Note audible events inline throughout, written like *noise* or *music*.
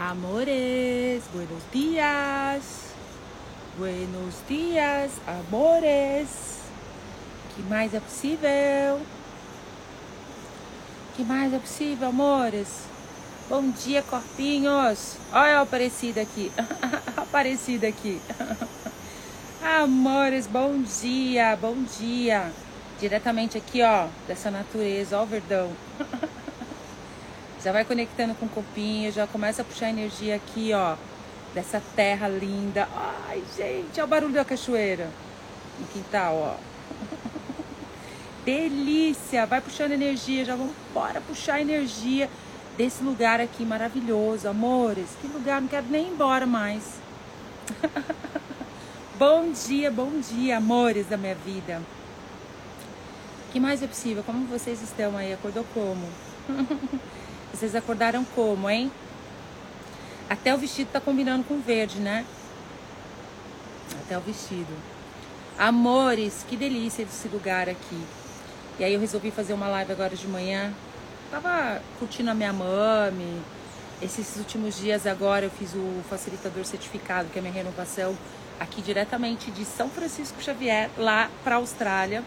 Amores, buenos dias. Buenos dias, amores. Que mais é possível? Que mais é possível, amores? Bom dia, corpinhos. Olha a Aparecida aqui. *laughs* Aparecida aqui. *laughs* Amores, bom dia, bom dia. Diretamente aqui, ó, dessa natureza, ó o verdão. *laughs* Já vai conectando com o copinho, já começa a puxar energia aqui, ó, dessa terra linda. Ai, gente, olha o barulho da cachoeira no quintal, ó. *laughs* Delícia! Vai puxando energia, já vamos embora puxar energia desse lugar aqui maravilhoso, amores. Que lugar, não quero nem ir embora mais. *laughs* bom dia, bom dia, amores da minha vida. que mais é possível? Como vocês estão aí? Acordou como? *laughs* Vocês acordaram como, hein? Até o vestido tá combinando com verde, né? Até o vestido. Amores, que delícia esse lugar aqui. E aí eu resolvi fazer uma live agora de manhã. Tava curtindo a minha mami. Esses últimos dias agora eu fiz o facilitador certificado, que é a minha renovação, aqui diretamente de São Francisco Xavier, lá para Austrália.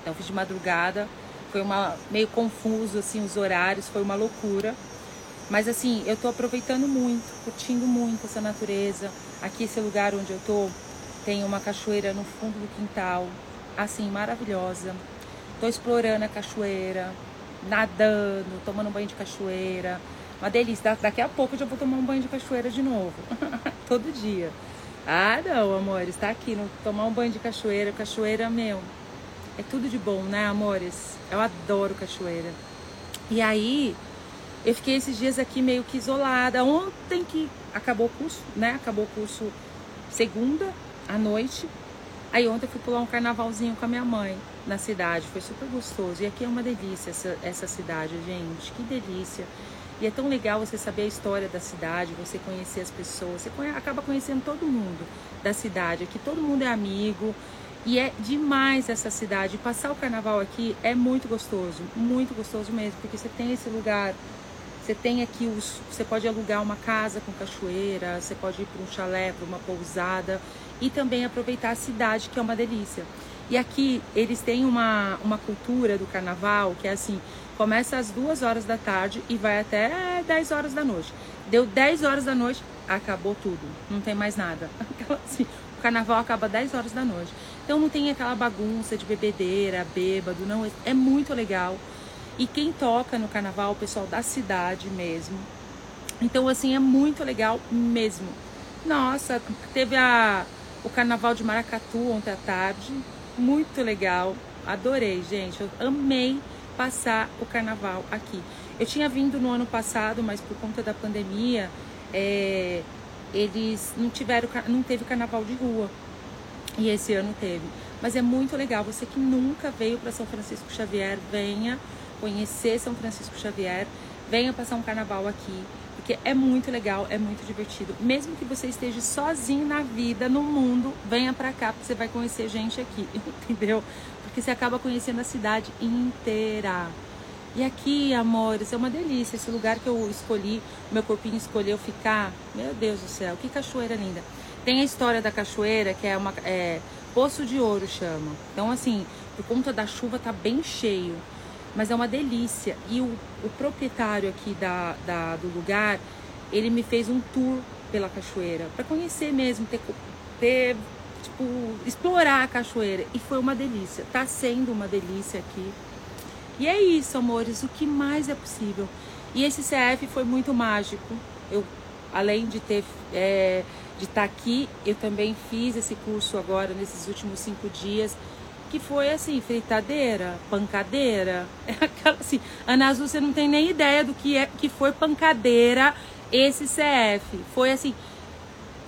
Então fiz de madrugada. Foi uma meio confuso assim os horários, foi uma loucura. Mas assim, eu tô aproveitando muito, curtindo muito essa natureza. Aqui esse lugar onde eu tô tem uma cachoeira no fundo do quintal, assim, maravilhosa. Tô explorando a cachoeira, nadando, tomando banho de cachoeira. Uma delícia. Daqui a pouco eu já vou tomar um banho de cachoeira de novo. *laughs* Todo dia. Ah, não, amor, está aqui, no, tomar um banho de cachoeira. Cachoeira, meu, é tudo de bom, né, amores? Eu adoro cachoeira. E aí, eu fiquei esses dias aqui meio que isolada. Ontem que acabou o curso, né? Acabou o curso segunda à noite. Aí ontem eu fui pular um carnavalzinho com a minha mãe na cidade. Foi super gostoso. E aqui é uma delícia essa, essa cidade, gente. Que delícia. E é tão legal você saber a história da cidade, você conhecer as pessoas. Você conhe acaba conhecendo todo mundo da cidade. Aqui todo mundo é amigo. E é demais essa cidade. Passar o carnaval aqui é muito gostoso, muito gostoso mesmo, porque você tem esse lugar, você tem aqui os, você pode alugar uma casa com cachoeira, você pode ir para um chalé, para uma pousada e também aproveitar a cidade, que é uma delícia. E aqui eles têm uma, uma cultura do carnaval que é assim, começa às duas horas da tarde e vai até 10 horas da noite. Deu 10 horas da noite, acabou tudo, não tem mais nada. *laughs* Assim, o carnaval acaba 10 horas da noite. Então não tem aquela bagunça de bebedeira, bêbado, não. É muito legal. E quem toca no carnaval, o pessoal da cidade mesmo. Então, assim, é muito legal mesmo. Nossa, teve a, o carnaval de Maracatu ontem à tarde. Muito legal. Adorei, gente. Eu amei passar o carnaval aqui. Eu tinha vindo no ano passado, mas por conta da pandemia, é, eles não tiveram, não teve carnaval de rua. E esse ano teve. Mas é muito legal. Você que nunca veio para São Francisco Xavier, venha conhecer São Francisco Xavier, venha passar um carnaval aqui, porque é muito legal, é muito divertido. Mesmo que você esteja sozinho na vida, no mundo, venha para cá, porque você vai conhecer gente aqui, *laughs* entendeu? Porque você acaba conhecendo a cidade inteira. E aqui, amores, é uma delícia. Esse lugar que eu escolhi, meu corpinho escolheu ficar. Meu Deus do céu, que cachoeira linda. Tem a história da cachoeira, que é uma. É, Poço de Ouro chama. Então, assim, por conta da chuva tá bem cheio. Mas é uma delícia. E o, o proprietário aqui da, da, do lugar, ele me fez um tour pela cachoeira. para conhecer mesmo, ter, ter tipo, explorar a cachoeira. E foi uma delícia. Tá sendo uma delícia aqui. E é isso, amores, o que mais é possível. E esse CF foi muito mágico. Eu, além de ter é, de estar tá aqui, eu também fiz esse curso agora nesses últimos cinco dias, que foi assim, fritadeira, pancadeira. É *laughs* aquela assim, Ana Azul, você não tem nem ideia do que é que foi pancadeira esse CF. Foi assim,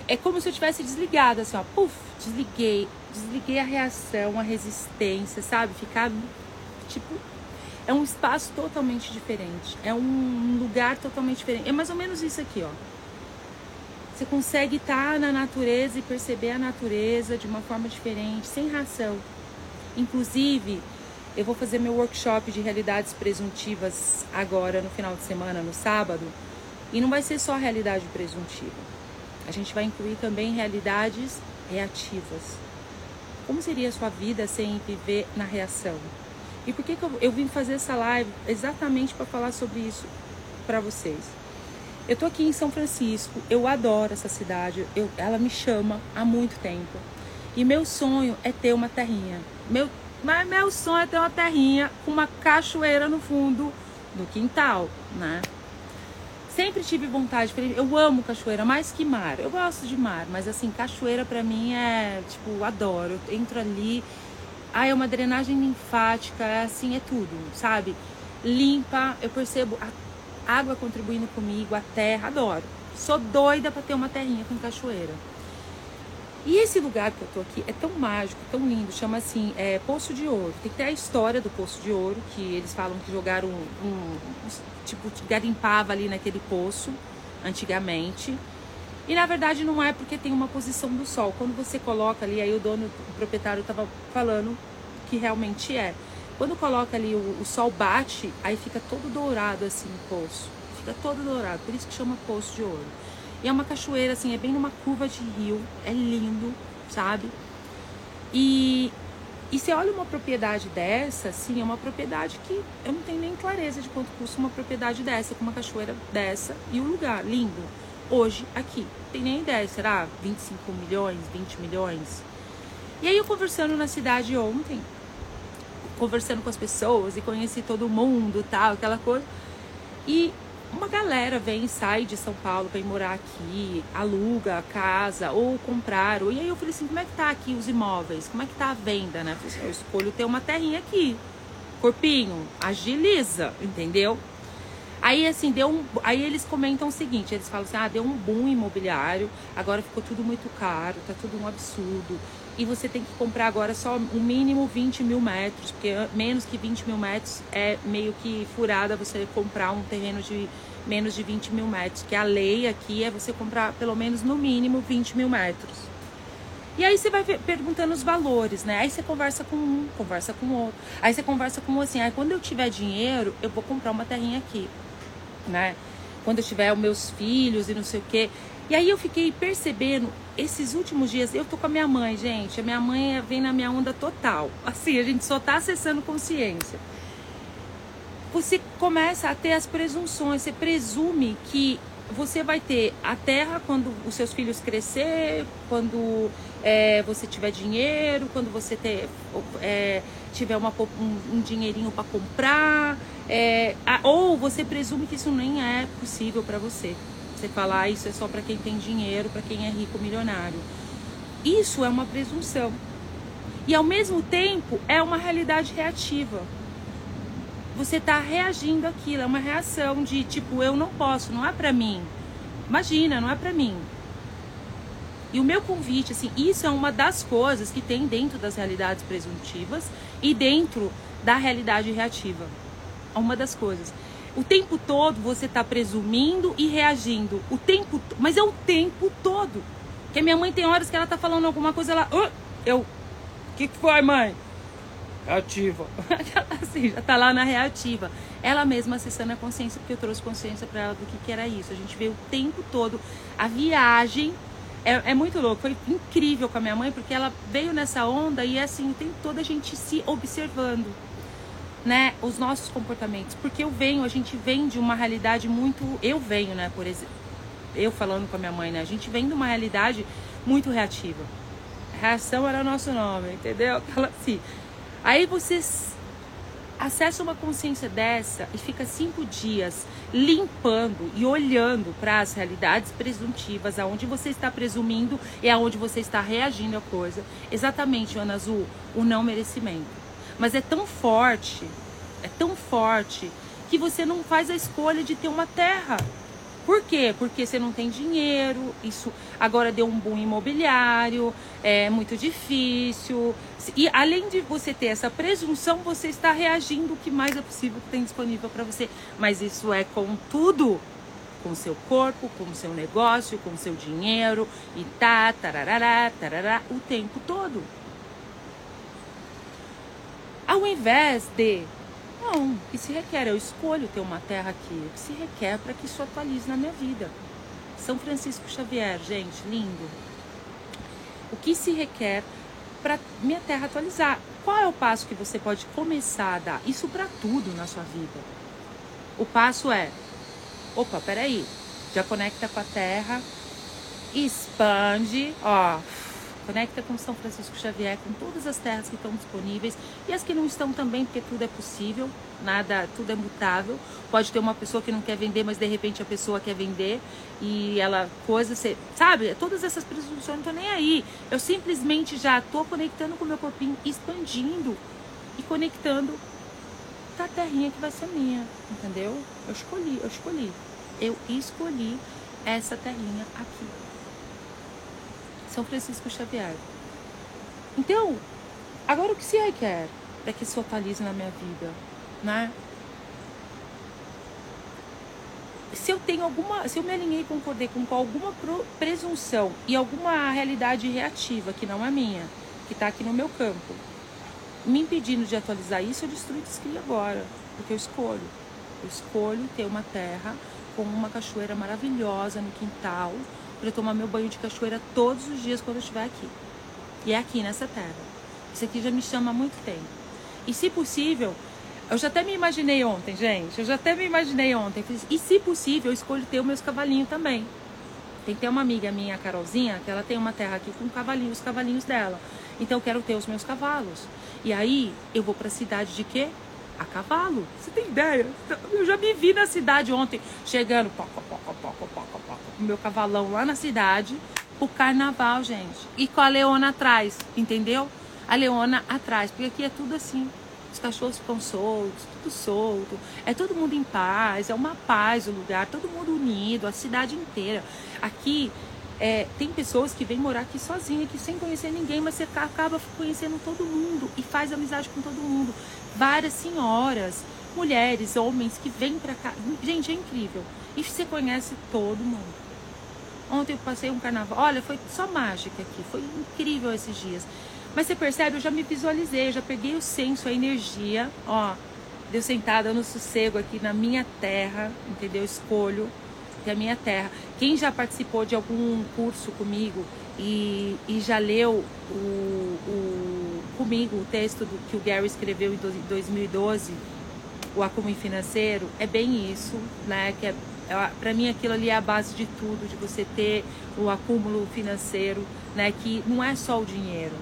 é como se eu tivesse desligado, assim, ó, puf, desliguei, desliguei a reação, a resistência, sabe? Ficar tipo é um espaço totalmente diferente. É um lugar totalmente diferente. É mais ou menos isso aqui, ó. Você consegue estar na natureza e perceber a natureza de uma forma diferente, sem ração. Inclusive, eu vou fazer meu workshop de realidades presuntivas agora no final de semana, no sábado, E não vai ser só realidade presuntiva. A gente vai incluir também realidades reativas. Como seria a sua vida sem viver na reação? E por que, que eu, eu vim fazer essa live exatamente para falar sobre isso para vocês? Eu tô aqui em São Francisco, eu adoro essa cidade, eu, ela me chama há muito tempo. E meu sonho é ter uma terrinha. Meu, mas meu sonho é ter uma terrinha com uma cachoeira no fundo do quintal, né? Sempre tive vontade, eu amo cachoeira mais que mar. Eu gosto de mar, mas assim, cachoeira para mim é, tipo, adoro. Eu entro ali, ah, é uma drenagem linfática, é assim, é tudo, sabe? Limpa, eu percebo a água contribuindo comigo, a terra, adoro. Sou doida para ter uma terrinha com cachoeira. E esse lugar que eu tô aqui é tão mágico, tão lindo, chama assim, é, Poço de Ouro. Tem que ter a história do Poço de Ouro, que eles falam que jogaram um, um tipo, garimpava ali naquele poço antigamente. E na verdade não é porque tem uma posição do sol. Quando você coloca ali, aí o dono, o proprietário estava falando que realmente é. Quando coloca ali o, o, sol bate, aí fica todo dourado assim o poço. Fica todo dourado, por isso que chama Poço de Ouro. E é uma cachoeira, assim, é bem numa curva de rio, é lindo, sabe? E, e você olha uma propriedade dessa, assim, é uma propriedade que eu não tenho nem clareza de quanto custa uma propriedade dessa, com uma cachoeira dessa e o um lugar lindo. Hoje, aqui, tem nem ideia, será 25 milhões, 20 milhões? E aí eu conversando na cidade ontem, conversando com as pessoas e conheci todo mundo, tal, aquela coisa. E uma galera vem sai de São Paulo ir morar aqui, aluga casa ou comprar. E aí eu falei assim, como é que tá aqui os imóveis? Como é que tá a venda, né? Eu, assim, eu escolho ter uma terrinha aqui. Corpinho, agiliza, entendeu? Aí assim, deu um, aí eles comentam o seguinte, eles falam assim: "Ah, deu um boom imobiliário, agora ficou tudo muito caro, tá tudo um absurdo. E você tem que comprar agora só o mínimo 20 mil metros, porque menos que 20 mil metros é meio que furada você comprar um terreno de menos de 20 mil metros. Que a lei aqui é você comprar pelo menos no mínimo 20 mil metros. E aí você vai perguntando os valores, né? Aí você conversa com um, conversa com outro. Aí você conversa com um assim, aí quando eu tiver dinheiro, eu vou comprar uma terrinha aqui, né? Quando eu tiver os meus filhos e não sei o quê. E aí eu fiquei percebendo esses últimos dias, eu tô com a minha mãe, gente. A minha mãe vem na minha onda total. *laughs* Assim, a gente só tá acessando consciência. Você começa a ter as presunções, você presume que você vai ter a terra quando os seus filhos crescer, quando é, você tiver dinheiro, quando você ter, é, tiver uma, um, um dinheirinho para comprar, é, ou você presume que isso nem é possível para você. Você falar isso é só para quem tem dinheiro, para quem é rico, milionário. Isso é uma presunção. E ao mesmo tempo é uma realidade reativa. Você está reagindo àquilo, é uma reação de tipo, eu não posso, não é para mim. Imagina, não é para mim. E o meu convite, assim, isso é uma das coisas que tem dentro das realidades presuntivas e dentro da realidade reativa. É uma das coisas. O tempo todo você está presumindo e reagindo. O tempo, mas é o tempo todo. Que minha mãe tem horas que ela tá falando alguma coisa, ela, eu, o que, que foi, mãe? Reativa. *laughs* assim, já tá lá na reativa. Ela mesma acessando a consciência, porque eu trouxe consciência para ela do que, que era isso. A gente vê o tempo todo a viagem. É, é, muito louco, foi incrível com a minha mãe, porque ela veio nessa onda e assim, o tempo todo a gente se observando né, os nossos comportamentos, porque eu venho, a gente vem de uma realidade muito, eu venho, né, por exemplo, eu falando com a minha mãe, né, a gente vem de uma realidade muito reativa. Reação era o nosso nome, entendeu? *laughs* Aquela assim. Aí você acessa uma consciência dessa e fica cinco dias limpando e olhando para as realidades presuntivas, aonde você está presumindo e aonde você está reagindo à coisa. Exatamente, Ana Azul, o não merecimento. Mas é tão forte, é tão forte, que você não faz a escolha de ter uma terra. Por quê? Porque você não tem dinheiro, isso agora deu um boom imobiliário, é muito difícil. E além de você ter essa presunção, você está reagindo o que mais é possível que tem disponível para você. Mas isso é com tudo. Com seu corpo, com seu negócio, com seu dinheiro e tá, tarará, tarará, o tempo todo. Ao invés de Não, o que se requer? Eu escolho ter uma terra aqui. O que se requer para que isso atualize na minha vida? São Francisco Xavier, gente, lindo. O que se requer para minha terra atualizar? Qual é o passo que você pode começar a dar? Isso para tudo na sua vida. O passo é: opa, peraí, já conecta com a terra, expande, ó, Conecta com São Francisco Xavier, com todas as terras que estão disponíveis e as que não estão também, porque tudo é possível, nada, tudo é mutável. Pode ter uma pessoa que não quer vender, mas de repente a pessoa quer vender e ela coisa, você, sabe? Todas essas presunções não estão nem aí. Eu simplesmente já estou conectando com o meu corpinho, expandindo e conectando com a terrinha que vai ser minha, entendeu? Eu escolhi, eu escolhi. Eu escolhi essa terrinha aqui. São Francisco Xavier. Então, agora o que se requer para que isso atualize na minha vida, né? Se eu tenho alguma, se eu me alinhei com poder com alguma presunção e alguma realidade reativa que não é minha, que está aqui no meu campo, me impedindo de atualizar isso, eu destruo e descrio agora, porque eu escolho. Eu escolho ter uma terra com uma cachoeira maravilhosa no quintal, para tomar meu banho de cachoeira todos os dias quando eu estiver aqui. E é aqui nessa terra. Isso aqui já me chama há muito tempo. E se possível, eu já até me imaginei ontem, gente. Eu já até me imaginei ontem. E se possível, eu escolho ter os meus cavalinhos também. Tem ter uma amiga minha, a Carolzinha, que ela tem uma terra aqui com cavalinhos, os cavalinhos dela. Então eu quero ter os meus cavalos. E aí eu vou para a cidade de quê? A cavalo. Você tem ideia? Eu já me vi na cidade ontem, chegando, poco, poco, poco, poco, com meu cavalão lá na cidade, o carnaval, gente. E com a Leona atrás, entendeu? A Leona atrás, porque aqui é tudo assim. Os cachorros ficam soltos, tudo solto. É todo mundo em paz, é uma paz o lugar, todo mundo unido, a cidade inteira. Aqui é, tem pessoas que vêm morar aqui sozinha, aqui sem conhecer ninguém, mas você acaba conhecendo todo mundo e faz amizade com todo mundo. Várias senhoras, mulheres, homens que vêm para cá. Gente, é incrível. E você conhece todo mundo. Ontem eu passei um carnaval. Olha, foi só mágica aqui. Foi incrível esses dias. Mas você percebe, eu já me visualizei, já peguei o senso, a energia, ó. Deu sentada no sossego aqui na minha terra, entendeu? Escolho que é a minha terra. Quem já participou de algum curso comigo e, e já leu o, o, comigo o texto do, que o Gary escreveu em 2012, o acúmulo financeiro, é bem isso, né? Que é para mim aquilo ali é a base de tudo, de você ter o acúmulo financeiro, né? Que não é só o dinheiro.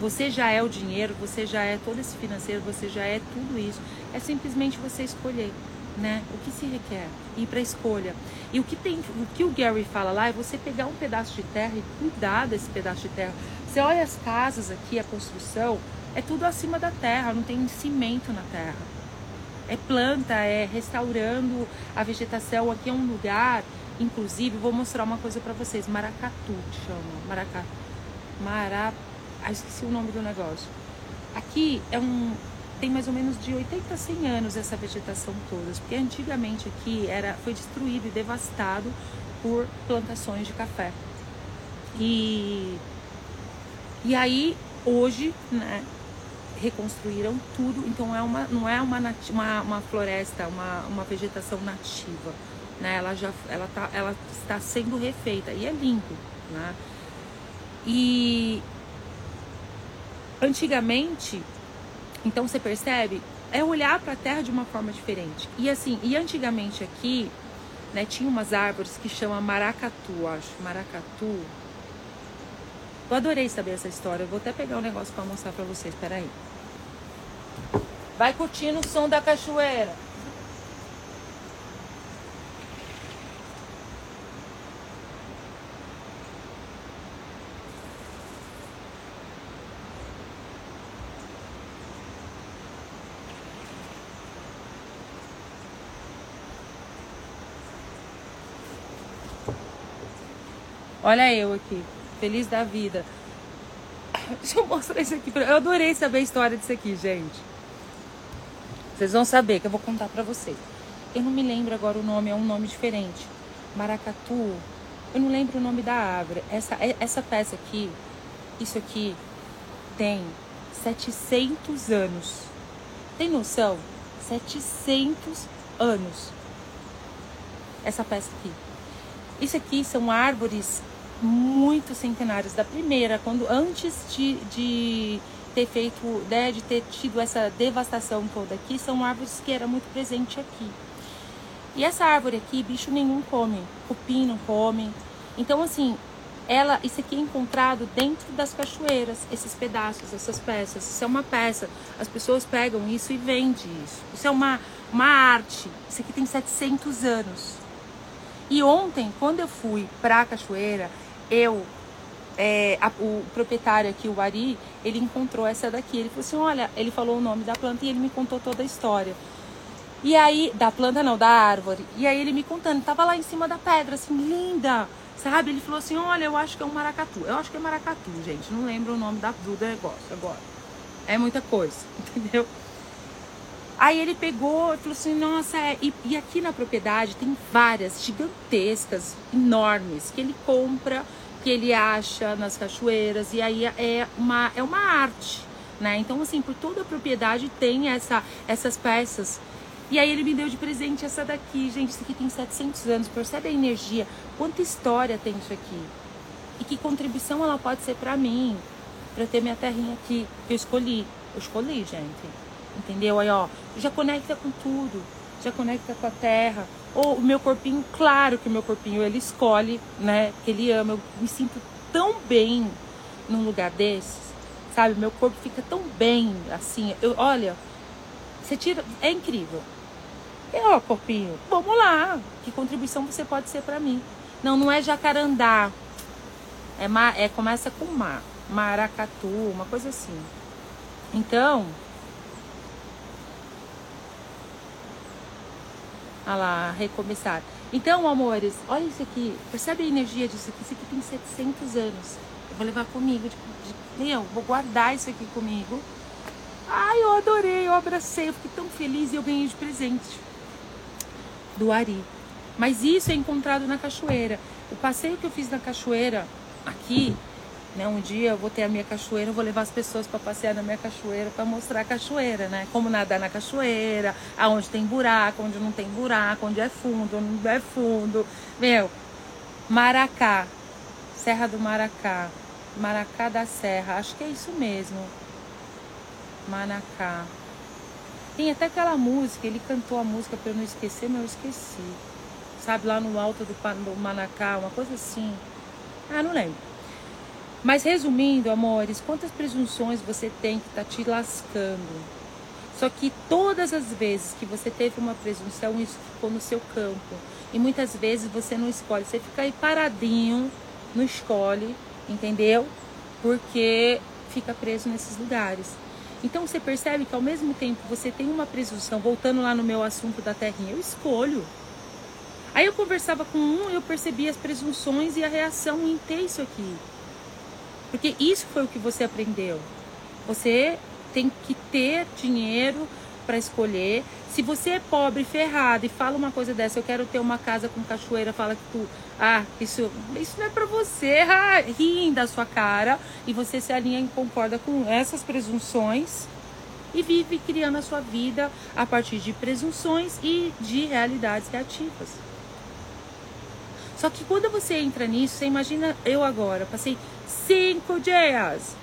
Você já é o dinheiro, você já é todo esse financeiro, você já é tudo isso. É simplesmente você escolher, né? O que se requer ir para a escolha. E o que tem, o que o Gary fala lá é você pegar um pedaço de terra e cuidar desse pedaço de terra. Você olha as casas aqui, a construção, é tudo acima da terra, não tem cimento na terra é planta, é restaurando a vegetação. Aqui é um lugar, inclusive, vou mostrar uma coisa para vocês. Maracatu chama. Maracatu. Mara... Ah, esqueci o nome do negócio. Aqui é um tem mais ou menos de 80 a 100 anos essa vegetação toda, porque antigamente aqui era foi destruído e devastado por plantações de café. E e aí hoje, né, reconstruíram tudo, então é uma, não é uma, uma, uma floresta, uma, uma vegetação nativa, né? Ela já ela tá, ela está sendo refeita e é lindo, né? E antigamente, então você percebe, é olhar para a terra de uma forma diferente. E assim, e antigamente aqui, né, tinha umas árvores que chama maracatu, acho, maracatu, eu adorei saber essa história. Eu vou até pegar um negócio para mostrar para vocês. Peraí. Vai curtindo o som da cachoeira. Olha eu aqui feliz da vida. Deixa eu mostrar isso aqui. Eu adorei saber a história disso aqui, gente. Vocês vão saber que eu vou contar pra vocês. Eu não me lembro agora o nome, é um nome diferente. Maracatu. Eu não lembro o nome da árvore. Essa, é, essa peça aqui, isso aqui, tem 700 anos. Tem noção? 700 anos. Essa peça aqui. Isso aqui são árvores muito centenárias da primeira, quando antes de, de ter feito, né, de ter tido essa devastação toda aqui, são árvores que era muito presente aqui. E essa árvore aqui, bicho nenhum come, cupim não come. Então, assim, ela, isso aqui é encontrado dentro das cachoeiras, esses pedaços, essas peças. Isso é uma peça. As pessoas pegam isso e vendem isso. Isso é uma, uma arte. Isso aqui tem 700 anos. E ontem, quando eu fui para a cachoeira, eu, é, a, o proprietário aqui, o Ari, ele encontrou essa daqui. Ele falou assim: olha, ele falou o nome da planta e ele me contou toda a história. E aí, da planta não, da árvore. E aí ele me contando, tava lá em cima da pedra, assim, linda, sabe? Ele falou assim: olha, eu acho que é um maracatu. Eu acho que é maracatu, gente. Não lembro o nome da, do negócio agora. É muita coisa, *laughs* entendeu? Aí ele pegou e falou assim: nossa, é... e, e, aqui na propriedade tem várias gigantescas, enormes, que ele compra, que ele acha nas cachoeiras, e aí é uma, é uma arte, né? Então, assim, por toda a propriedade tem essa, essas peças e aí ele me deu de presente essa daqui, gente. Isso aqui tem 700 anos. Percebe a energia? Quanta história tem isso aqui? E que contribuição ela pode ser para mim, para ter minha terrinha aqui que eu escolhi. Eu escolhi, gente. Entendeu? Aí, ó, já conecta com tudo. Já conecta com a terra. Ou o meu corpinho, claro que o meu corpinho ele escolhe, né? Que ele ama. Eu me sinto tão bem num lugar desses, sabe? Meu corpo fica tão bem, assim. Eu, olha, você tira, é incrível. E ó, corpinho, vamos lá. Que contribuição você pode ser para mim? Não, não é jacarandá. É, ma, é começa com mar, maracatu, uma coisa assim. Então, Olha lá, recomeçar. Então, amores, olha isso aqui. Percebe a energia disso aqui? Isso aqui tem 700 anos. Eu vou levar comigo. De, de, vou guardar isso aqui comigo. Ai, eu adorei, eu abracei, eu fiquei tão feliz e eu ganhei de presente do Ari. Mas isso é encontrado na cachoeira. O passeio que eu fiz na cachoeira aqui, né, um dia eu vou ter a minha cachoeira, eu vou levar as pessoas para passear na minha cachoeira para mostrar a cachoeira, né? Como nadar na cachoeira, aonde tem buraco, onde não tem buraco, onde é fundo, onde não é fundo. Meu, Maracá, Serra do Maracá, Maracá da Serra, acho que é isso mesmo. Manacá. Tem até aquela música, ele cantou a música para eu não esquecer, mas eu esqueci. Sabe, lá no alto do, do Manacá, uma coisa assim. Ah, não lembro. Mas resumindo, amores, quantas presunções você tem que tá te lascando? Só que todas as vezes que você teve uma presunção, isso ficou no seu campo. E muitas vezes você não escolhe. Você fica aí paradinho, não escolhe, entendeu? Porque fica preso nesses lugares. Então você percebe que ao mesmo tempo você tem uma presunção, voltando lá no meu assunto da terrinha, eu escolho. Aí eu conversava com um, eu percebi as presunções e a reação em ter isso aqui. Porque isso foi o que você aprendeu. Você tem que ter dinheiro para escolher. Se você é pobre, ferrado e fala uma coisa dessa, eu quero ter uma casa com cachoeira, fala que tu, ah, isso, isso não é para você, ah, *laughs* riem da sua cara e você se alinha e concorda com essas presunções e vive criando a sua vida a partir de presunções e de realidades reativas. Só que quando você entra nisso, você imagina eu agora, passei cinco dias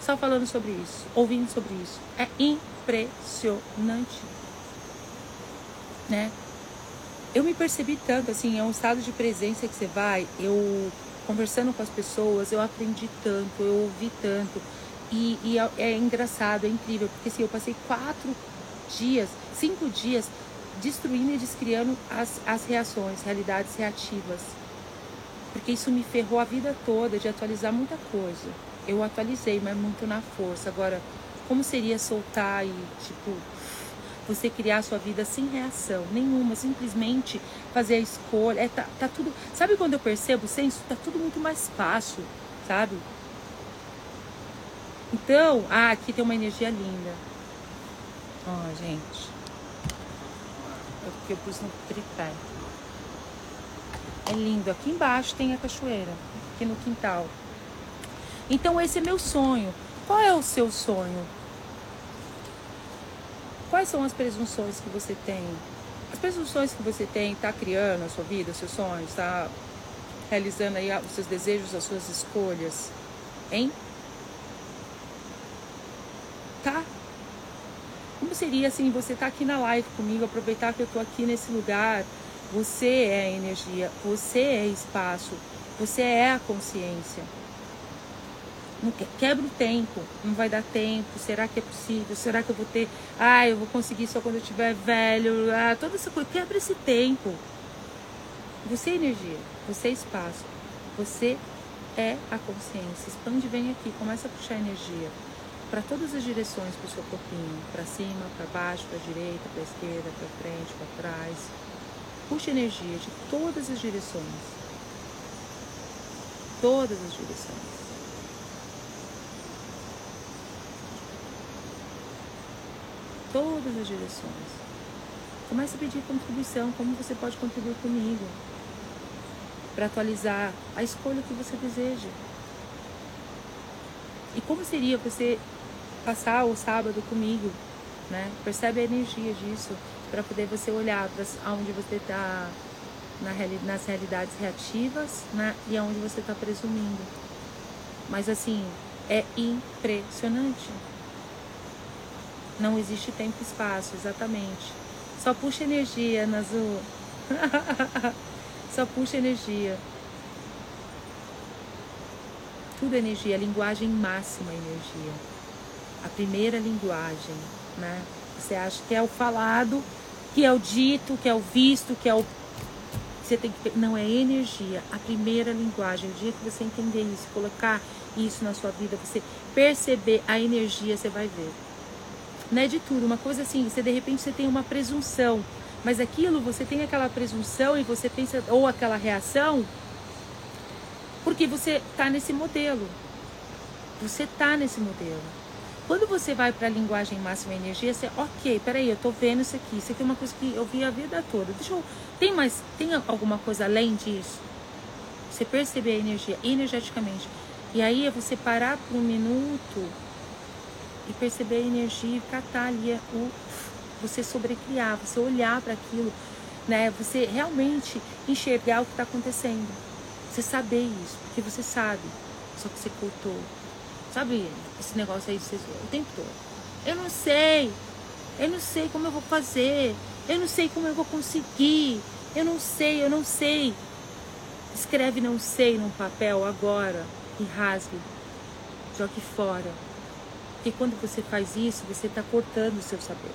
só falando sobre isso, ouvindo sobre isso. É impressionante. Né? Eu me percebi tanto, assim, é um estado de presença que você vai, eu conversando com as pessoas, eu aprendi tanto, eu ouvi tanto. E, e é, é, engraçado, é incrível, porque assim, eu passei quatro dias, cinco dias, destruindo e descriando as, as reações, realidades reativas. Porque isso me ferrou a vida toda de atualizar muita coisa eu atualizei, mas muito na força. Agora, como seria soltar e, tipo, você criar a sua vida sem reação nenhuma, simplesmente fazer a escolha. É, tá, tá tudo. Sabe quando eu percebo senso? Tá tudo muito mais fácil, sabe? Então, ah, aqui tem uma energia linda. Ó, oh, gente. É porque eu pus no tripé. É lindo. Aqui embaixo tem a cachoeira. Aqui no quintal. Então esse é meu sonho. Qual é o seu sonho? Quais são as presunções que você tem? As presunções que você tem está criando a sua vida, os seus sonhos, está realizando aí os seus desejos, as suas escolhas, hein? Tá? Como seria assim, você tá aqui na live comigo, aproveitar que eu tô aqui nesse lugar, você é energia, você é espaço, você é a consciência. Quebra o tempo, não vai dar tempo. Será que é possível? Será que eu vou ter? Ah, eu vou conseguir só quando eu estiver velho. Ah, toda essa coisa. Quebra esse tempo. Você é energia, você é espaço, você é a consciência. Expande, vem aqui, começa a puxar energia para todas as direções para o seu corpinho, para cima, para baixo, para direita, para esquerda, para frente, para trás. Puxe energia de todas as direções. Todas as direções. Todas as direções. Comece a pedir contribuição, como você pode contribuir comigo para atualizar a escolha que você deseja. E como seria você passar o sábado comigo, né? Percebe a energia disso para poder você olhar para onde você está na, nas realidades reativas né? e aonde você está presumindo. Mas assim, é impressionante. Não existe tempo e espaço, exatamente. Só puxa energia, Nazu. *laughs* Só puxa energia. Tudo é energia, linguagem máxima é energia. A primeira linguagem, né? Você acha que é o falado, que é o dito, que é o visto, que é o você tem que não é energia, a primeira linguagem. O dia que você entender isso, colocar isso na sua vida, você perceber a energia, você vai ver. Não é de tudo, uma coisa assim, você de repente você tem uma presunção mas aquilo você tem aquela presunção e você pensa, ou aquela reação, porque você está nesse modelo. Você está nesse modelo. Quando você vai para a linguagem máxima energia, você, ok, peraí, eu estou vendo isso aqui. Isso aqui é uma coisa que eu vi a vida toda. Deixa eu. Tem mais. Tem alguma coisa além disso? Você perceber a energia energeticamente. E aí é você parar por um minuto e perceber a energia e catar ali o você sobrecriar, você olhar para aquilo, né? Você realmente enxergar o que está acontecendo. Você saber isso, porque você sabe, só que você cortou. Sabe esse negócio aí de o tempo todo? Eu não sei, eu não sei como eu vou fazer, eu não sei como eu vou conseguir, eu não sei, eu não sei. Escreve não sei num papel agora e rasgue, jogue fora. Porque quando você faz isso, você está cortando o seu saber.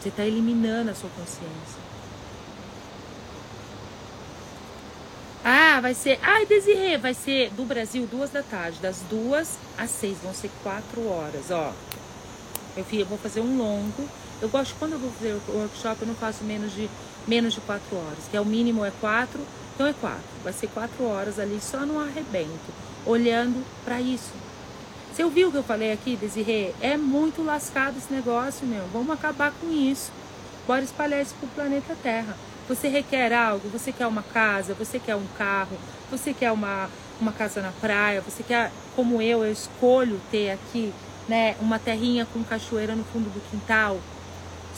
Você está eliminando a sua consciência. Ah, vai ser. Ai, Desirê, vai ser do Brasil duas da tarde, das duas às seis, vão ser quatro horas, ó. Eu, vou fazer um longo. Eu gosto quando eu vou fazer o workshop, eu não faço menos de menos de quatro horas, que é o mínimo é quatro, então é quatro. Vai ser quatro horas ali só no arrebento, olhando para isso. Você ouviu o que eu falei aqui, Desirê? É muito lascado esse negócio, meu. Vamos acabar com isso. Bora espalhar isso pro planeta Terra. Você requer algo, você quer uma casa, você quer um carro, você quer uma, uma casa na praia, você quer, como eu, eu escolho ter aqui, né, uma terrinha com cachoeira no fundo do quintal.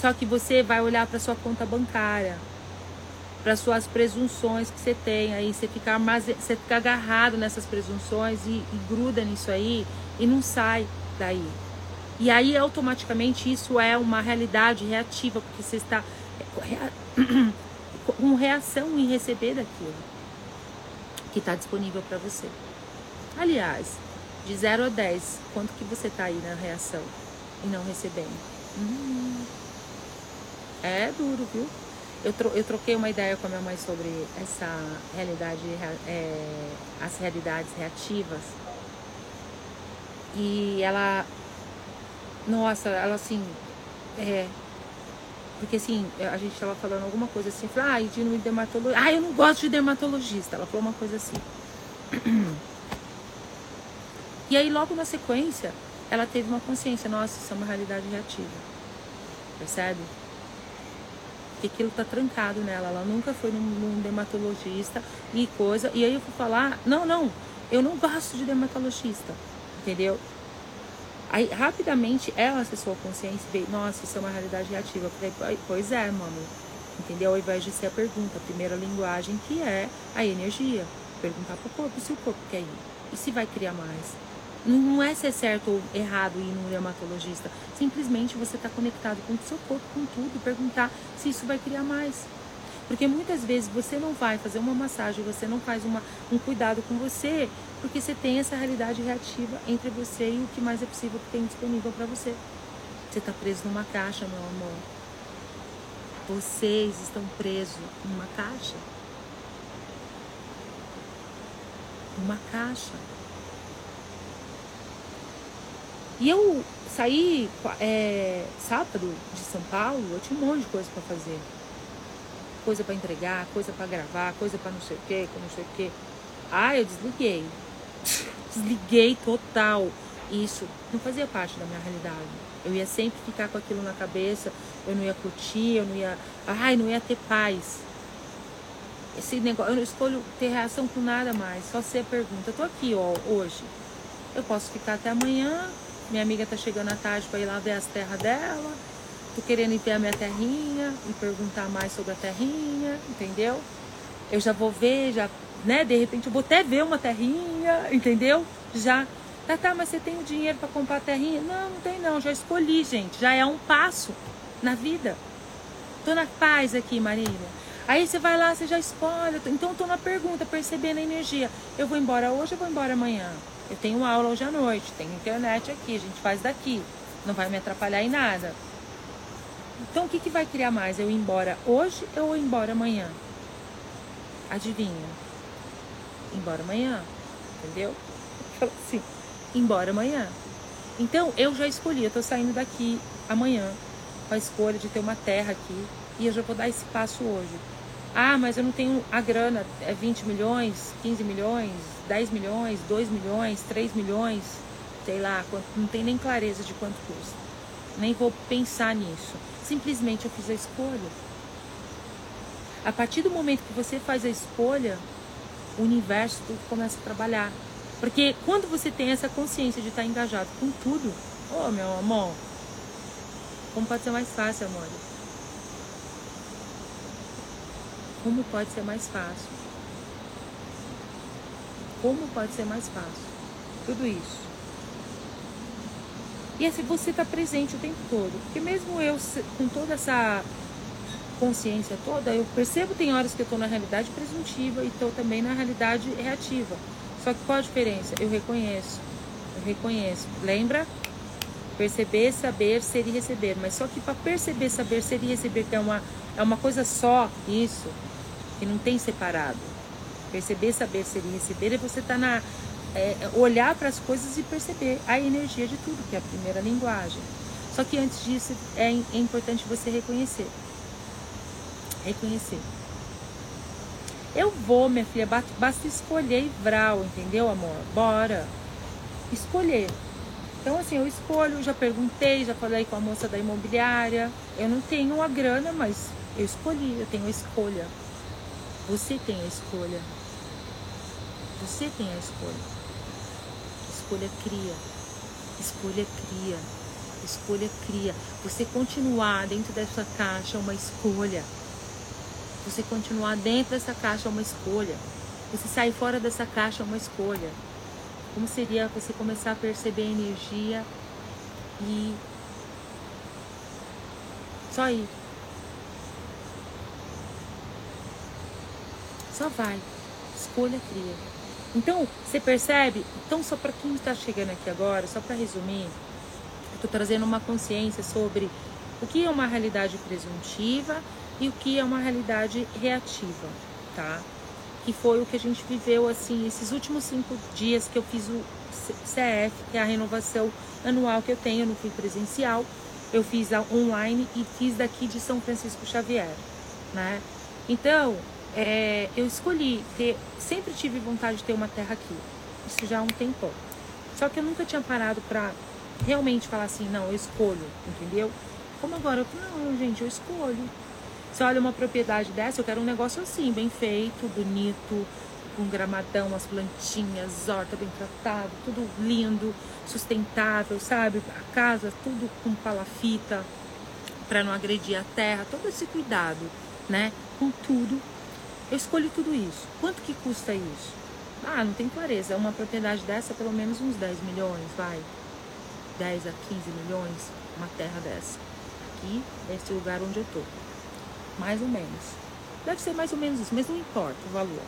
Só que você vai olhar para sua conta bancária, para suas presunções que você tem aí, você fica, você fica agarrado nessas presunções e, e gruda nisso aí e não sai daí. E aí automaticamente isso é uma realidade reativa, porque você está com reação em receber daquilo que está disponível para você. Aliás, de 0 a 10, quanto que você está aí na reação e não recebendo? Hum, é duro, viu? Eu, tro eu troquei uma ideia com a minha mãe sobre essa realidade, é, as realidades reativas e ela. Nossa, ela assim. É. Porque assim, a gente tava falando alguma coisa assim, falou, ah, de dermatologista. Ah, eu não gosto de dermatologista. Ela falou uma coisa assim. *clears throat* E aí, logo na sequência, ela teve uma consciência, nossa, isso é uma realidade reativa. Percebe? Que aquilo tá trancado nela. Ela nunca foi num, num dermatologista e coisa. E aí eu fui falar, não, não, eu não gosto de dermatologista entendeu? Aí, rapidamente, ela acessou a consciência e veio, nossa, isso é uma realidade reativa. Eu falei, pois é, mano. Entendeu? Ao invés de ser a pergunta, a primeira linguagem que é a energia. Perguntar pro corpo se o corpo quer ir. E se vai criar mais. Não é ser certo ou errado ir num dermatologista. Simplesmente você está conectado com o seu corpo, com tudo, perguntar se isso vai criar mais. Porque muitas vezes você não vai fazer uma massagem, você não faz uma, um cuidado com você, porque você tem essa realidade reativa entre você e o que mais é possível que tem disponível para você. Você está preso numa caixa, meu amor. Vocês estão presos numa caixa. Uma caixa. E eu saí é, sábado de São Paulo, eu tinha um monte de coisa para fazer coisa para entregar, coisa para gravar, coisa para não sei o que, não sei o que. Ah, eu desliguei. Desliguei total. Isso não fazia parte da minha realidade. Eu ia sempre ficar com aquilo na cabeça, eu não ia curtir, eu não ia. Ai, não ia ter paz. Esse negócio, eu não escolho ter reação com nada mais, só ser pergunta. Eu tô aqui, ó, hoje. Eu posso ficar até amanhã. Minha amiga tá chegando à tarde para ir lá ver as terras dela Tô querendo ir ver a minha terrinha e perguntar mais sobre a terrinha, entendeu? Eu já vou ver, já, né? De repente eu vou até ver uma terrinha, entendeu? Já. Tá, tá, mas você tem o dinheiro para comprar a terrinha? Não, não tem não, já escolhi, gente. Já é um passo na vida. Tô na paz aqui, Marília. Aí você vai lá, você já escolhe. Então eu tô na pergunta, percebendo a energia. Eu vou embora hoje, eu vou embora amanhã. Eu tenho aula hoje à noite, tem internet aqui, a gente faz daqui. Não vai me atrapalhar em nada. Então o que, que vai criar mais? Eu ir embora hoje ou ir embora amanhã? Adivinha? Embora amanhã, entendeu? Fala assim, embora amanhã. Então eu já escolhi, eu tô saindo daqui amanhã com a escolha de ter uma terra aqui e eu já vou dar esse passo hoje. Ah, mas eu não tenho a grana, é 20 milhões, 15 milhões, 10 milhões, 2 milhões, 3 milhões, sei lá, não tem nem clareza de quanto custa. Nem vou pensar nisso. Simplesmente eu fiz a escolha. A partir do momento que você faz a escolha, o universo tudo começa a trabalhar. Porque quando você tem essa consciência de estar engajado com tudo, oh meu amor, como pode ser mais fácil, amor? Como pode ser mais fácil? Como pode ser mais fácil? Tudo isso. E assim, você está presente o tempo todo. Porque mesmo eu, com toda essa consciência toda, eu percebo tem horas que eu estou na realidade presuntiva e estou também na realidade reativa. Só que qual a diferença? Eu reconheço. Eu reconheço. Lembra? Perceber, saber, ser e receber. Mas só que para perceber, saber, ser e receber, que é uma, é uma coisa só, isso, que não tem separado. Perceber, saber, ser e receber é você estar tá na é, olhar para as coisas e perceber a energia de tudo, que é a primeira linguagem. Só que antes disso é, é importante você reconhecer. Reconhecer. Eu vou, minha filha, basta escolher e vral, entendeu, amor? Bora. Escolher. Então, assim, eu escolho, já perguntei, já falei com a moça da imobiliária. Eu não tenho a grana, mas eu escolhi, eu tenho a escolha. Você tem a escolha. Você tem a escolha. Escolha cria. Escolha cria. Escolha cria. Você continuar dentro dessa caixa é uma escolha. Você continuar dentro dessa caixa é uma escolha. Você sair fora dessa caixa é uma escolha. Como seria você começar a perceber a energia e só ir. Só vai. Escolha cria. Então, você percebe? Então, só para quem está chegando aqui agora, só para resumir, eu estou trazendo uma consciência sobre o que é uma realidade presuntiva e o que é uma realidade reativa, tá? Que foi o que a gente viveu, assim, esses últimos cinco dias que eu fiz o CF, que é a renovação anual que eu tenho, eu não fui presencial, eu fiz online e fiz daqui de São Francisco Xavier, né? Então, é, eu escolhi ter, sempre tive vontade de ter uma terra aqui. Isso já há um tempo. Só que eu nunca tinha parado pra realmente falar assim, não, eu escolho, entendeu? Como agora, eu não, gente, eu escolho. Você olha uma propriedade dessa, eu quero um negócio assim, bem feito, bonito, com gramadão, as plantinhas, horta bem tratada, tudo lindo, sustentável, sabe? A casa, tudo com palafita para não agredir a terra, todo esse cuidado, né? Com tudo. Eu escolhi tudo isso. Quanto que custa isso? Ah, não tem clareza. Uma propriedade dessa, pelo menos uns 10 milhões, vai. 10 a 15 milhões, uma terra dessa. Aqui, nesse lugar onde eu tô. Mais ou menos. Deve ser mais ou menos isso, mas não importa o valor.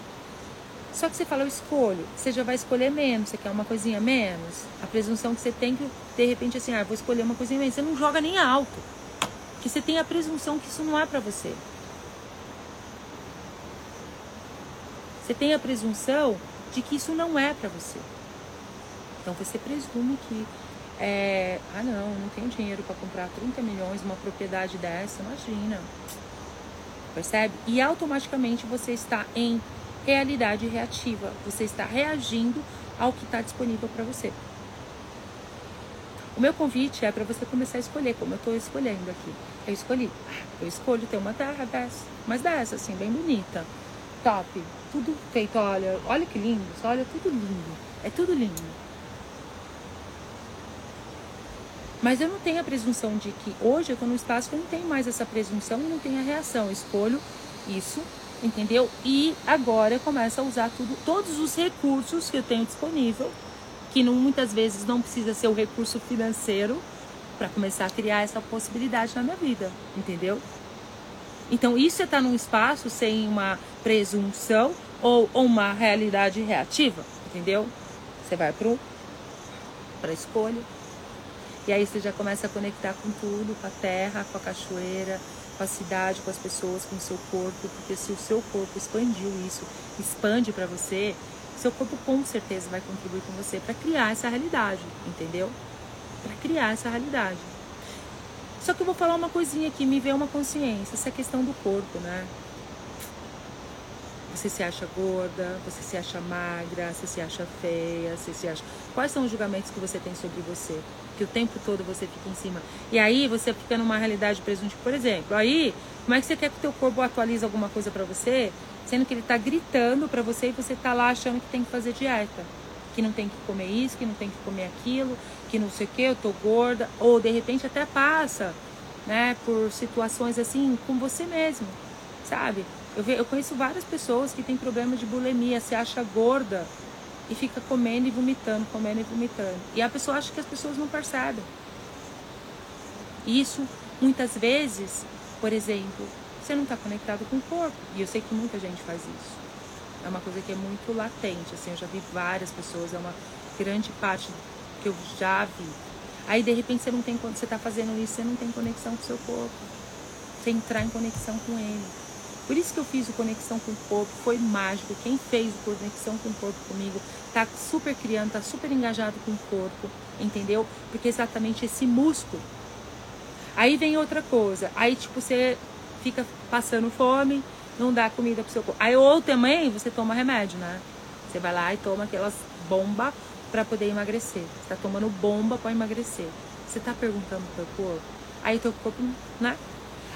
Só que você fala, eu escolho, você já vai escolher menos, você quer uma coisinha menos. A presunção que você tem que, de repente, assim, ah, vou escolher uma coisinha menos. Você não joga nem alto. Porque você tem a presunção que isso não é para você. Você tem a presunção de que isso não é para você. Então você presume que é, ah não, não tenho dinheiro para comprar 30 milhões uma propriedade dessa, imagina. Percebe? E automaticamente você está em realidade reativa. Você está reagindo ao que está disponível para você. O meu convite é para você começar a escolher, como eu estou escolhendo aqui. Eu escolhi. Eu escolho ter uma terra dessa, mas dessa, assim, bem bonita. Top. Tudo feito, olha, olha que lindo, olha tudo lindo. É tudo lindo. Mas eu não tenho a presunção de que hoje eu estou num espaço que eu não tenho mais essa presunção e não tenho a reação. Eu escolho isso entendeu? E agora eu começo a usar tudo, todos os recursos que eu tenho disponível, que não, muitas vezes não precisa ser o recurso financeiro para começar a criar essa possibilidade na minha vida, entendeu? Então isso é estar num espaço sem uma presunção ou, ou uma realidade reativa, entendeu? Você vai para escolha e aí você já começa a conectar com tudo, com a terra, com a cachoeira, com a cidade, com as pessoas, com o seu corpo, porque se o seu corpo expandiu isso, expande para você, seu corpo com certeza vai contribuir com você para criar essa realidade, entendeu? Para criar essa realidade. Só que eu vou falar uma coisinha aqui, me veio uma consciência, essa questão do corpo, né? Você se acha gorda, você se acha magra, você se acha feia, você se acha. Quais são os julgamentos que você tem sobre você? que o tempo todo você fica em cima. E aí você fica numa realidade presunte, por exemplo. Aí, como é que você quer que o teu corpo atualize alguma coisa para você, sendo que ele tá gritando para você e você tá lá achando que tem que fazer dieta, que não tem que comer isso, que não tem que comer aquilo, que não sei o que, eu tô gorda, ou de repente até passa, né, por situações assim com você mesmo, sabe? Eu, eu conheço várias pessoas que têm problema de bulimia, se acha gorda, e fica comendo e vomitando, comendo e vomitando. E a pessoa acha que as pessoas não percebem. Isso, muitas vezes, por exemplo, você não está conectado com o corpo. E eu sei que muita gente faz isso. É uma coisa que é muito latente. Assim, eu já vi várias pessoas, é uma grande parte que eu já vi. Aí de repente você não tem você está fazendo isso, você não tem conexão com o seu corpo. Você entrar em conexão com ele. Por isso que eu fiz o Conexão com o Corpo, foi mágico. Quem fez o Conexão com o Corpo comigo tá super criando, tá super engajado com o corpo, entendeu? Porque é exatamente esse músculo. Aí vem outra coisa, aí tipo você fica passando fome, não dá comida pro seu corpo. Aí ou também você toma remédio, né? Você vai lá e toma aquelas bomba para poder emagrecer. Você tá tomando bomba para emagrecer. Você tá perguntando pro teu corpo? Aí teu corpo, né?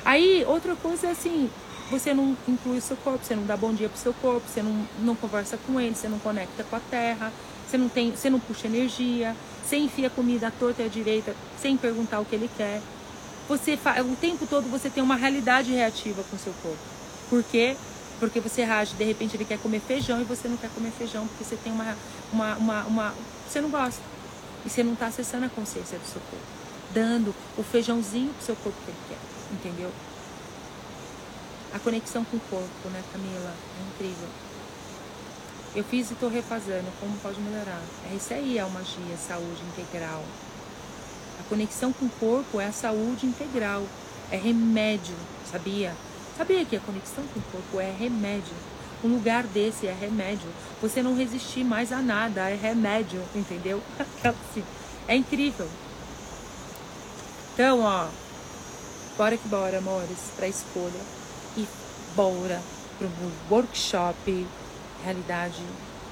Aí outra coisa é assim, você não inclui o seu corpo, você não dá bom dia pro seu corpo, você não, não conversa com ele, você não conecta com a terra, você não, tem, você não puxa energia, você enfia comida à torta e à direita sem perguntar o que ele quer. Você o tempo todo você tem uma realidade reativa com o seu corpo. Por quê? Porque você reage, de repente ele quer comer feijão e você não quer comer feijão, porque você tem uma. uma, uma, uma você não gosta. E você não está acessando a consciência do seu corpo. Dando o feijãozinho pro seu corpo que ele quer. Entendeu? A conexão com o corpo, né, Camila? É incrível. Eu fiz e estou refazendo. Como pode melhorar? É isso aí, é uma magia, saúde integral. A conexão com o corpo é a saúde integral. É remédio, sabia? Sabia que a conexão com o corpo é remédio? Um lugar desse é remédio. Você não resistir mais a nada, é remédio, entendeu? *laughs* assim, é incrível. Então, ó, bora que bora, amores, pra escolha bora para o workshop realidade,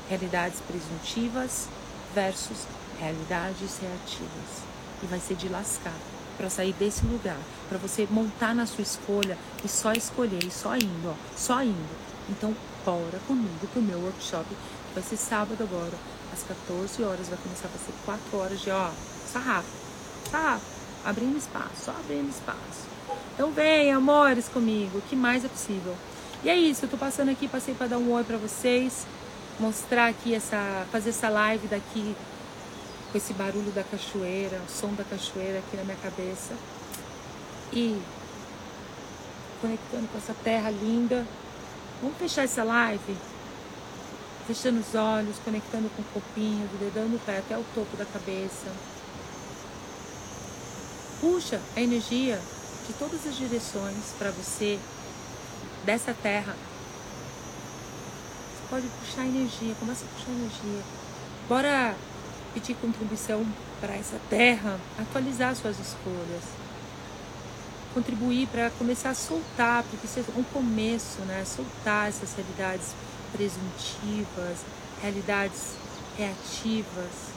realidades presuntivas versus realidades reativas. E vai ser de lascar para sair desse lugar, para você montar na sua escolha e só escolher, e só indo, ó, só indo. Então, bora comigo pro meu workshop. Vai ser sábado agora, às 14 horas. Vai começar a ser 4 horas de, ó, sarrafo, sarrafo. Abrindo espaço, só abrindo espaço. Então vem, amores, comigo. O que mais é possível? E é isso, eu tô passando aqui, passei para dar um oi para vocês, mostrar aqui essa, fazer essa live daqui com esse barulho da cachoeira, o som da cachoeira aqui na minha cabeça. E conectando com essa terra linda. Vamos fechar essa live fechando os olhos, conectando com o corpinho, do dedão do pé até o topo da cabeça. Puxa a energia de todas as direções para você dessa terra. Você pode puxar energia, começa a puxar energia. Bora pedir contribuição para essa terra, atualizar suas escolhas. Contribuir para começar a soltar, porque isso é um começo, né? Soltar essas realidades presuntivas, realidades reativas.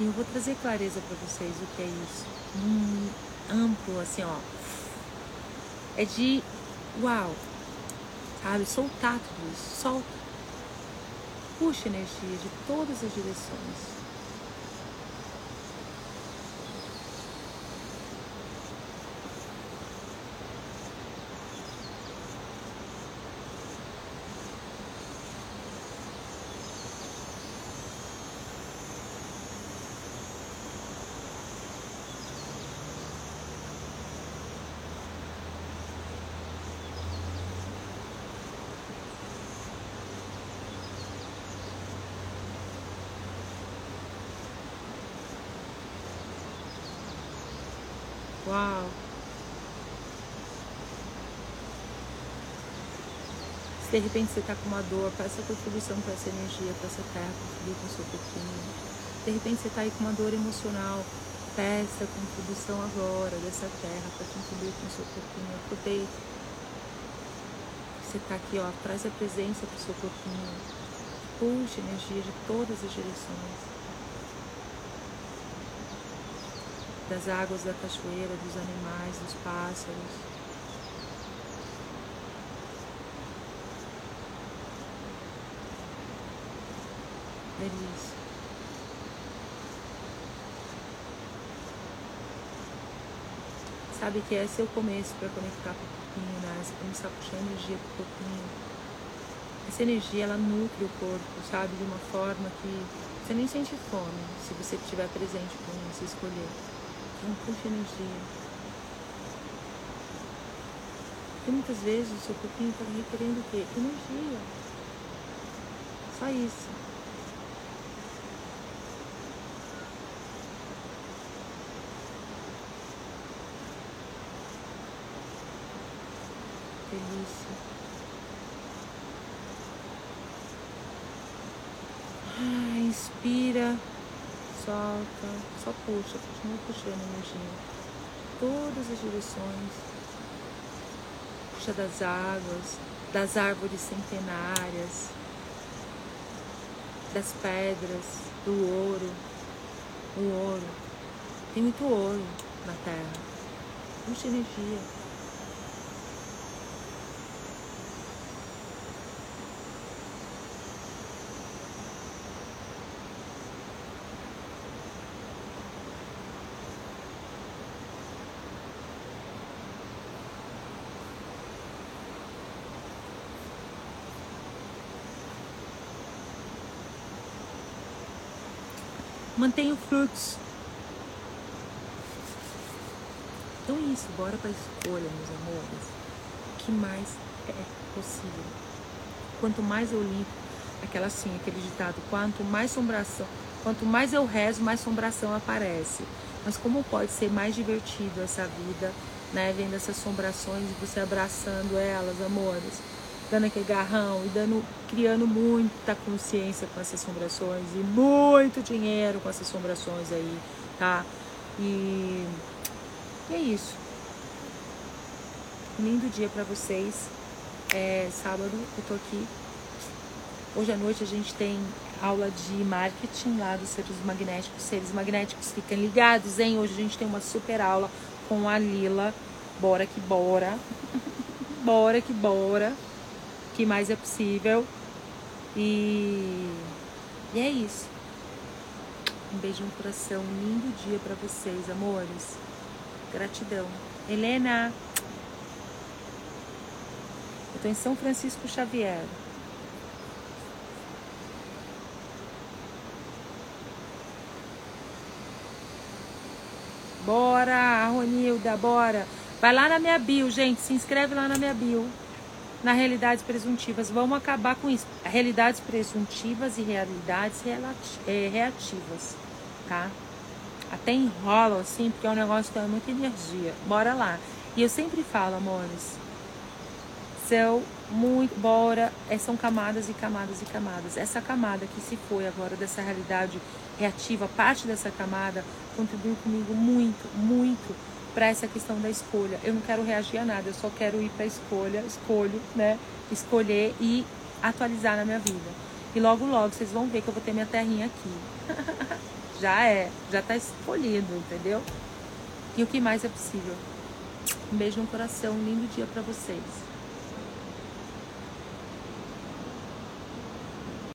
E eu vou trazer clareza para vocês o que é isso. Hum, amplo, assim, ó. É de uau, sabe? Soltar tudo isso. Solta. Puxa energia de todas as direções. Uau! Se de repente você está com uma dor, peça contribuição para essa energia, para essa terra, contribuir com o seu corpinho. De repente você está aí com uma dor emocional, peça contribuição agora dessa terra para contribuir com o seu corpinho. Aproveite. Você está aqui, ó, traz a presença para o seu corpinho. Puxe energia de todas as direções. das águas da cachoeira, dos animais, dos pássaros. Delícia. Sabe que esse é o começo para conectar com o corpinho, né? Você começar a puxar energia pro corpinho. Essa energia, ela nutre o corpo, sabe? De uma forma que você nem sente fome, se você estiver presente com isso, escolher. Não puxa energia. Porque muitas vezes o seu corpinho está requerendo o quê? Energia. Só isso. Delícia. Ah, inspira solta, só puxa, continua puxando energia. Todas as direções. Puxa das águas, das árvores centenárias, das pedras, do ouro. O ouro. Tem muito ouro na terra. Puxa energia. Mantenha o fluxo. Então é isso, bora para a escolha, meus amores. O que mais é possível? Quanto mais eu limpo, aquela assim, aquele ditado, quanto mais sombração, quanto mais eu rezo, mais sombração aparece. Mas como pode ser mais divertido essa vida, né? Vendo essas sombrações e você abraçando elas, amores dando aquele garrão e dando, criando muita consciência com essas assombrações e muito dinheiro com essas assombrações aí, tá? E, e é isso. Lindo dia para vocês. É sábado, eu tô aqui. Hoje à noite a gente tem aula de marketing lá dos seres magnéticos. Seres magnéticos, fiquem ligados, hein? Hoje a gente tem uma super aula com a Lila. Bora que bora. *laughs* bora que bora que mais é possível. E, e é isso. Um beijo no coração, um lindo dia para vocês, amores. Gratidão. Helena, eu tô em São Francisco Xavier. Bora, Ronilda, bora. Vai lá na minha bio, gente. Se inscreve lá na minha bio. Na realidades presuntivas. Vamos acabar com isso. Realidades presuntivas e realidades é, reativas. Tá? Até enrola assim, porque é um negócio que tem muita energia. Bora lá. E eu sempre falo, amores. São muito. Bora. É, são camadas e camadas e camadas. Essa camada que se foi agora dessa realidade reativa, parte dessa camada, contribuiu comigo muito, muito para essa questão da escolha. Eu não quero reagir a nada, eu só quero ir para a escolha, escolho, né? Escolher e atualizar na minha vida. E logo, logo vocês vão ver que eu vou ter minha terrinha aqui. *laughs* já é, já está escolhido, entendeu? E o que mais é possível. Um beijo no coração, um lindo dia para vocês.